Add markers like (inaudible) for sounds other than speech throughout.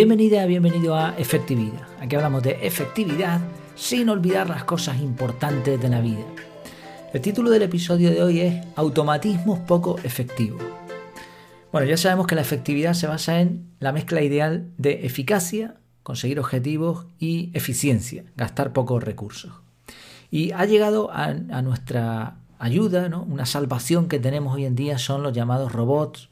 Bienvenida, bienvenido a Efectividad. Aquí hablamos de efectividad sin olvidar las cosas importantes de la vida. El título del episodio de hoy es Automatismos poco efectivos. Bueno, ya sabemos que la efectividad se basa en la mezcla ideal de eficacia, conseguir objetivos y eficiencia, gastar pocos recursos. Y ha llegado a, nuestra ayuda, ¿no? una salvación que tenemos hoy en día son los llamados robots,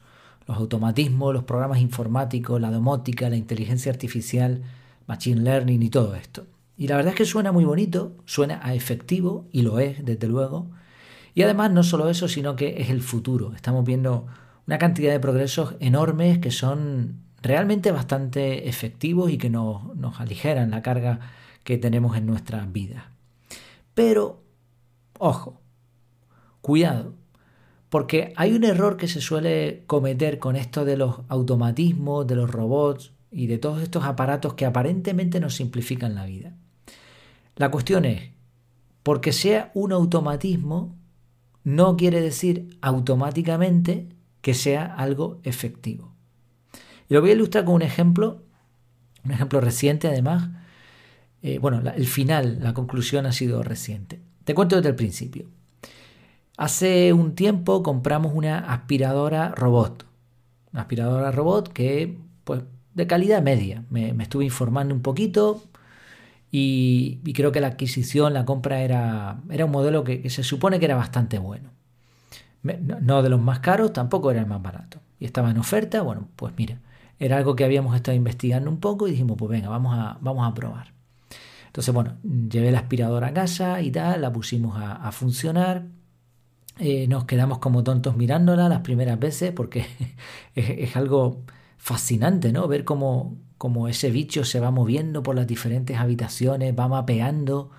los automatismos, los programas informáticos, la domótica, la inteligencia artificial, machine learning y todo esto. Y la verdad es que suena muy bonito, suena a efectivo y lo es, desde luego. Y además no solo eso, sino que es el futuro. Estamos viendo una cantidad de progresos enormes que son realmente bastante efectivos y que nos, nos aligeran la carga que tenemos en nuestras vidas. Pero, ojo, cuidado, porque hay un error que se suele cometer con esto de los automatismos, de los robots y de todos estos aparatos que aparentemente nos simplifican la vida. La cuestión es, porque sea un automatismo, no quiere decir automáticamente que sea algo efectivo. Y lo voy a ilustrar con un ejemplo, un ejemplo reciente además. Eh, bueno, el final, la conclusión ha sido reciente. Te cuento desde el principio. Hace un tiempo compramos una aspiradora robot. Una aspiradora robot que, pues, de calidad media. Me, estuve informando un poquito y, creo que la adquisición, la compra era, era un modelo que, se supone que era bastante bueno. No, de los más caros, tampoco era el más barato. Y estaba en oferta, bueno, pues mira, era algo que habíamos estado investigando un poco y dijimos, pues venga, vamos a, vamos a probar. Entonces, bueno, llevé la aspiradora a casa y tal, la pusimos a funcionar eh, nos quedamos como tontos mirándola las primeras veces porque (laughs) es, algo fascinante, ¿no? Ver cómo, cómo, ese bicho se va moviendo por las diferentes habitaciones, va mapeando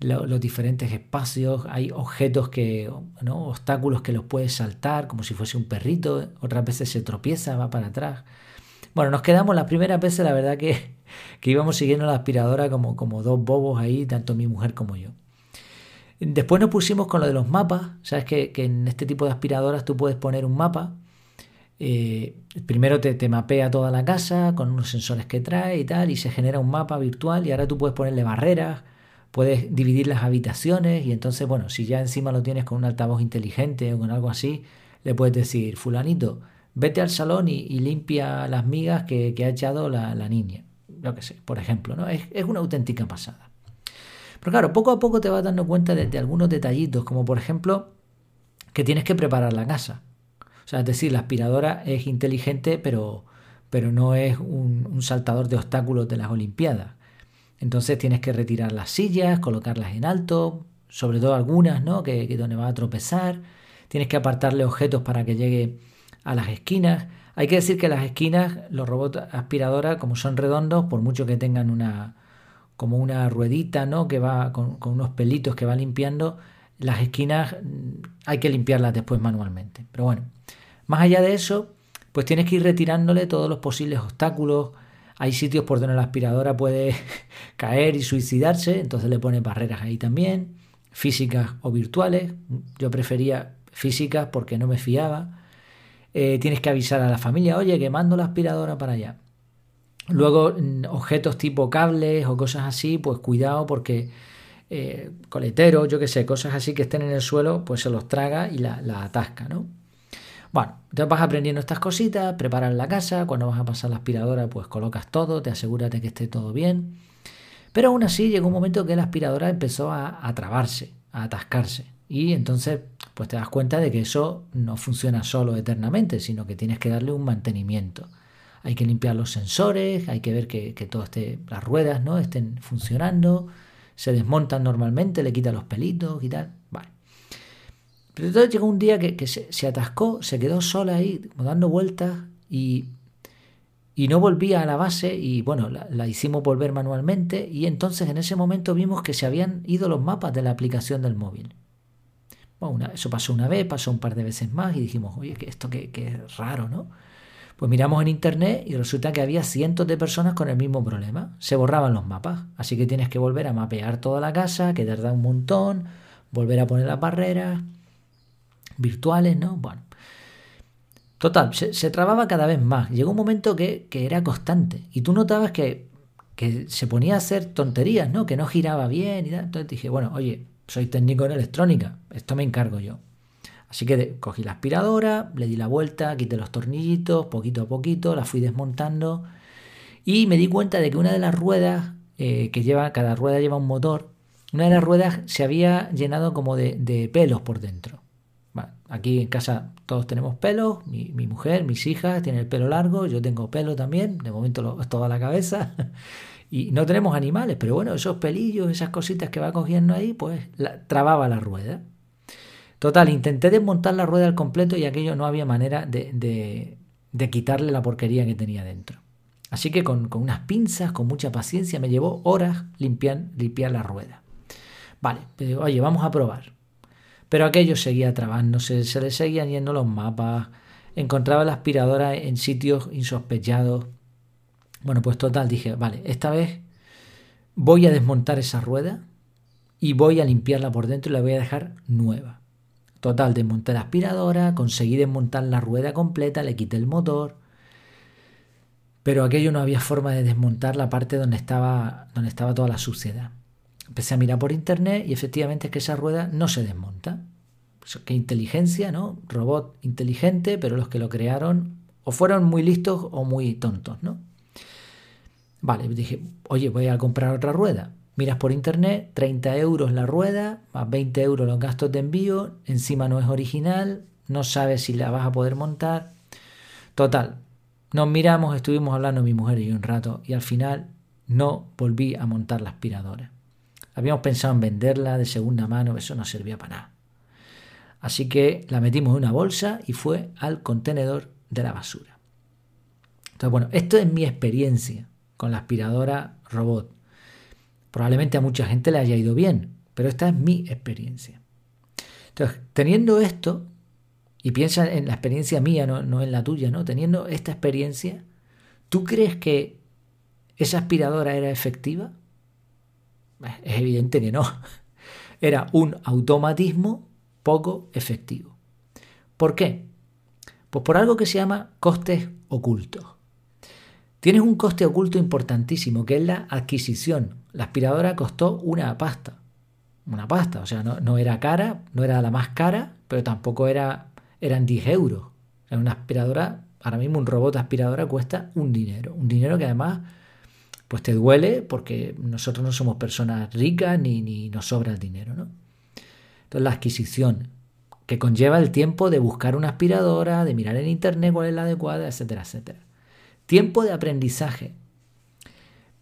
los diferentes espacios, hay objetos que, ¿no? obstáculos que los puedes saltar como si fuese un perrito, otras veces se tropieza, va para atrás. Bueno, nos quedamos las primeras veces, la verdad que, (laughs) que íbamos siguiendo la aspiradora como, como dos bobos ahí, tanto mi mujer como yo. Después nos pusimos con lo de los mapas. Sabes que, en este tipo de aspiradoras tú puedes poner un mapa. Eh, primero te, mapea toda la casa con unos sensores que trae y tal, y se genera un mapa virtual. Y ahora tú puedes ponerle barreras, puedes dividir las habitaciones. Y entonces, bueno, si ya encima lo tienes con un altavoz inteligente o con algo así, le puedes decir, Fulanito, vete al salón y, limpia las migas que, ha echado la, niña. Lo que sé, por ejemplo, ¿no? Es, es una auténtica pasada. Pero claro, poco a poco te vas dando cuenta de, algunos detallitos, como por ejemplo que tienes que preparar la casa. O sea, es decir, la aspiradora es inteligente, pero, pero no es un, saltador de obstáculos de las Olimpiadas. Entonces tienes que retirar las sillas, colocarlas en alto, sobre todo algunas, ¿no? Que, que donde va a tropezar. Tienes que apartarle objetos para que llegue a las esquinas. Hay que decir que las esquinas, los robots aspiradoras, como son redondos, por mucho que tengan una, como una ruedita, ¿no? Que va con, unos pelitos que va limpiando. Las esquinas mm, hay que limpiarlas después manualmente. Pero bueno, más allá de eso, pues tienes que ir retirándole todos los posibles obstáculos. Hay sitios por donde la aspiradora puede (laughs) caer y suicidarse, entonces le pones barreras ahí también, físicas o virtuales. Yo prefería físicas porque no me fiaba. Eh, tienes que avisar a la familia, oye, que mando la aspiradora para allá. Luego, mm, objetos tipo cables o cosas así, pues cuidado porque eh, coleteros, yo qué sé, cosas así que estén en el suelo, pues se los traga y la, atasca, ¿no? Bueno, te vas aprendiendo estas cositas, preparas la casa, cuando vas a pasar la aspiradora, pues colocas todo, te aseguras de que esté todo bien. Pero aún así llegó un momento que la aspiradora empezó a, a trabarse, a atascarse. Y entonces, pues te das cuenta de que eso no funciona solo eternamente, sino que tienes que darle un mantenimiento hay que limpiar los sensores, hay que ver que, que todo esté, las ruedas ¿no? estén funcionando, se desmontan normalmente, le quita los pelitos y tal. Vale. Pero entonces llegó un día que, se, atascó, se quedó sola ahí, dando vueltas y, y no volvía a la base y bueno, la, hicimos volver manualmente y entonces en ese momento vimos que se habían ido los mapas de la aplicación del móvil. Bueno, eso pasó una vez, pasó un par de veces más y dijimos, oye, que esto que, que es raro, ¿no? Pues miramos en internet y resulta que había cientos de personas con el mismo problema. Se borraban los mapas. Así que tienes que volver a mapear toda la casa, que tarda un montón, volver a poner las barreras virtuales, ¿no? Bueno. Total, se, trababa cada vez más. Llegó un momento que, era constante. Y tú notabas que, que, se ponía a hacer tonterías, ¿no? Que no giraba bien y tal. Entonces dije, bueno, oye, soy técnico en electrónica. Esto me encargo yo. Así que cogí la aspiradora, le di la vuelta, quité los tornillitos, poquito a poquito, la fui desmontando. Y me di cuenta de que una de las ruedas, eh, que lleva, cada rueda lleva un motor, una de las ruedas se había llenado como de pelos por dentro. Aquí en casa todos tenemos pelo, mi, mujer, mis hijas tienen el pelo largo, yo tengo pelo también, de momento lo, es toda la cabeza. (laughs) Y no tenemos animales, pero bueno, esos pelillos, esas cositas que va cogiendo ahí, pues trababa la rueda. Total, intenté desmontar la rueda al completo y aquello no había manera de, quitarle la porquería que tenía dentro. Así que con, unas pinzas, con mucha paciencia, me llevó horas limpiar, limpiar la rueda. Vale, oye, vamos a probar. Pero aquello seguía trabándose, se le seguían yendo los mapas, encontraba la aspiradora en sitios insospechados. Bueno, pues total, dije, vale, esta vez voy a desmontar esa rueda y voy a limpiarla por dentro y la voy a dejar nueva. Total, desmonté la aspiradora, conseguí desmontar la rueda completa, le quité el motor, pero aquello no había forma de desmontar la parte donde estaba, donde estaba toda la suciedad. Empecé a mirar por internet y efectivamente es que esa rueda no se desmonta. Qué inteligencia, ¿no? Robot inteligente, pero los que lo crearon o fueron muy listos o muy tontos, ¿no? Vale, dije, oye, voy a comprar otra rueda. Miras por internet, 30 euros la rueda, más 20 euros los gastos de envío, encima no es original, no sabes si la vas a poder montar. Total, nos miramos, estuvimos hablando mi mujer y yo un rato y al final no volví a montar la aspiradora. Habíamos pensado en venderla de segunda mano, eso no servía para nada. Así que la metimos en una bolsa y fue al contenedor de la basura. Entonces, bueno, esto es mi experiencia con la aspiradora robot. Probablemente a mucha gente le haya ido bien, pero esta es mi experiencia. Entonces, teniendo esto, y piensa en la experiencia mía, no, en la tuya, ¿no? Teniendo esta experiencia, ¿tú crees que esa aspiradora era efectiva? Es evidente que no. (laughs) Era un automatismo poco efectivo. ¿Por qué? Pues por algo que se llama costes ocultos. Tienes un coste oculto importantísimo, que es la adquisición. La aspiradora costó una pasta. Una pasta, o sea, no, era cara, no era la más cara, pero tampoco era, eran 10 euros. Era una aspiradora, ahora mismo un robot aspiradora cuesta un dinero. Un dinero que además pues te duele porque nosotros no somos personas ricas ni, ni nos sobra el dinero, ¿no? Entonces la adquisición, que conlleva el tiempo de buscar una aspiradora, de mirar en internet cuál es la adecuada, etcétera, etcétera. Tiempo de aprendizaje.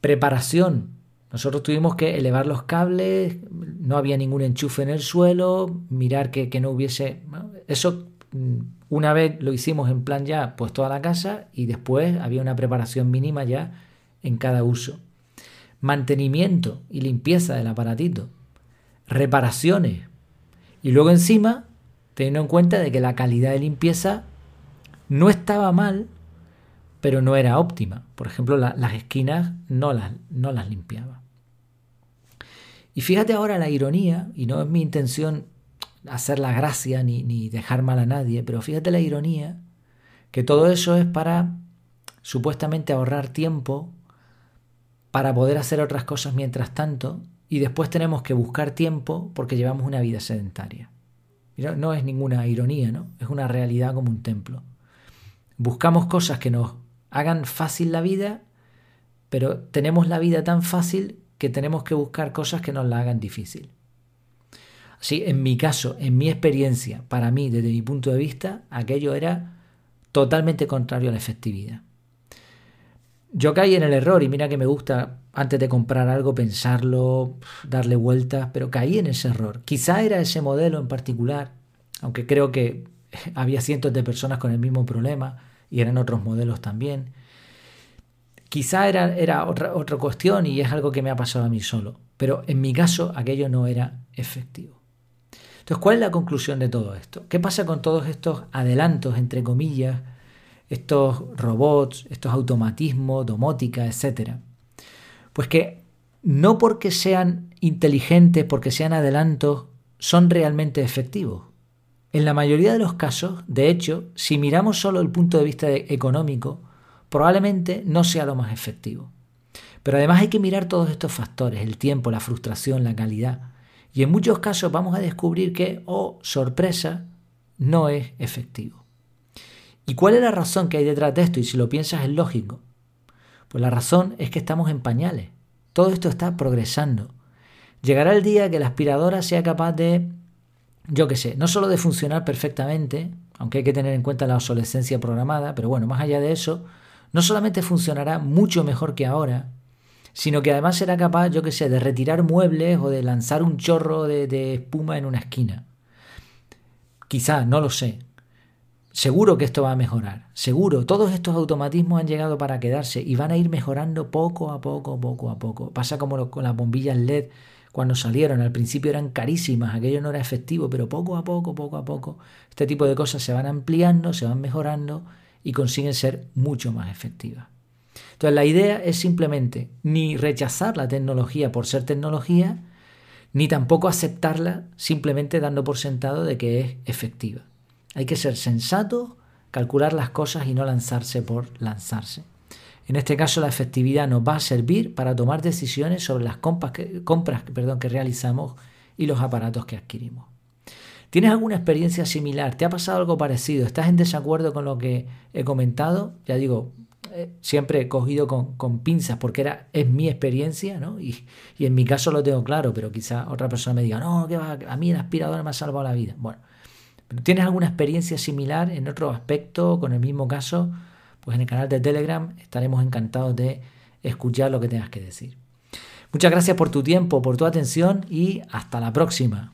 Preparación. Nosotros tuvimos que elevar los cables, no había ningún enchufe en el suelo, mirar que, no hubiese... Eso mm, una vez lo hicimos en plan ya, pues toda la casa y después había una preparación mínima ya en cada uso. Mantenimiento y limpieza del aparatito. Reparaciones. Y luego encima, teniendo en cuenta de que la calidad de limpieza no estaba mal, pero no era óptima. Por ejemplo, las esquinas no las, no las limpiaba. Y fíjate ahora la ironía, y no es mi intención hacer la gracia ni, ni dejar mal a nadie, pero fíjate la ironía, que todo eso es para supuestamente ahorrar tiempo para poder hacer otras cosas mientras tanto y después tenemos que buscar tiempo porque llevamos una vida sedentaria. No, es ninguna ironía, ¿no? Es una realidad como un templo. Buscamos cosas que nos hagan fácil la vida, pero tenemos la vida tan fácil que tenemos que buscar cosas que nos la hagan difícil. Así, en mi caso, en mi experiencia, para mí, desde mi punto de vista, aquello era totalmente contrario a la efectividad. Yo caí en el error y mira que me gusta antes de comprar algo pensarlo, darle vueltas, pero caí en ese error. Quizá era ese modelo en particular, aunque creo que (laughs) había cientos de personas con el mismo problema y eran otros modelos también. Quizá era, era otra, otra cuestión y es algo que me ha pasado a mí solo, pero en mi caso aquello no era efectivo. Entonces, ¿cuál es la conclusión de todo esto? ¿Qué pasa con todos estos adelantos, entre comillas, estos robots, estos automatismos, domótica, etc. Pues que no porque sean inteligentes, porque sean adelantos, son realmente efectivos. En la mayoría de los casos, de hecho, si miramos solo el punto de vista económico, probablemente no sea lo más efectivo. Pero además hay que mirar todos estos factores, el tiempo, la frustración, la calidad. Y en muchos casos vamos a descubrir que, oh, sorpresa, no es efectivo. ¿Y cuál es la razón que hay detrás de esto? Y si lo piensas es lógico. Pues la razón es que estamos en pañales. Todo esto está progresando. Llegará el día que la aspiradora sea capaz de, yo qué sé, no solo de funcionar perfectamente, aunque hay que tener en cuenta la obsolescencia programada, pero bueno, más allá de eso, no solamente funcionará mucho mejor que ahora, sino que además será capaz, yo qué sé, de retirar muebles o de lanzar un chorro de, espuma en una esquina. Quizá, no lo sé. Seguro que esto va a mejorar, seguro. Todos estos automatismos han llegado para quedarse y van a ir mejorando poco a poco, poco a poco. Pasa como con las bombillas LED cuando salieron. Al principio eran carísimas, aquello no era efectivo, pero poco a poco, poco a poco, este tipo de cosas se van ampliando, se van mejorando y consiguen ser mucho más efectivas. Entonces la idea es simplemente ni rechazar la tecnología por ser tecnología, ni tampoco aceptarla simplemente dando por sentado de que es efectiva. Hay que ser sensato, calcular las cosas y no lanzarse por lanzarse. En este caso, la efectividad nos va a servir para tomar decisiones sobre las compras que, realizamos y los aparatos que adquirimos. ¿Tienes alguna experiencia similar? ¿Te ha pasado algo parecido? ¿Estás en desacuerdo con lo que he comentado? Ya digo, eh, siempre he cogido con, pinzas porque era, es mi experiencia, ¿no? Y, en mi caso lo tengo claro, pero quizá otra persona me diga, no, va, a mí el aspirador me ha salvado la vida. Bueno, ¿Tienes alguna experiencia similar en otro aspecto con el mismo caso? Pues en el canal de Telegram estaremos encantados de escuchar lo que tengas que decir. Muchas gracias por tu tiempo, por tu atención y hasta la próxima.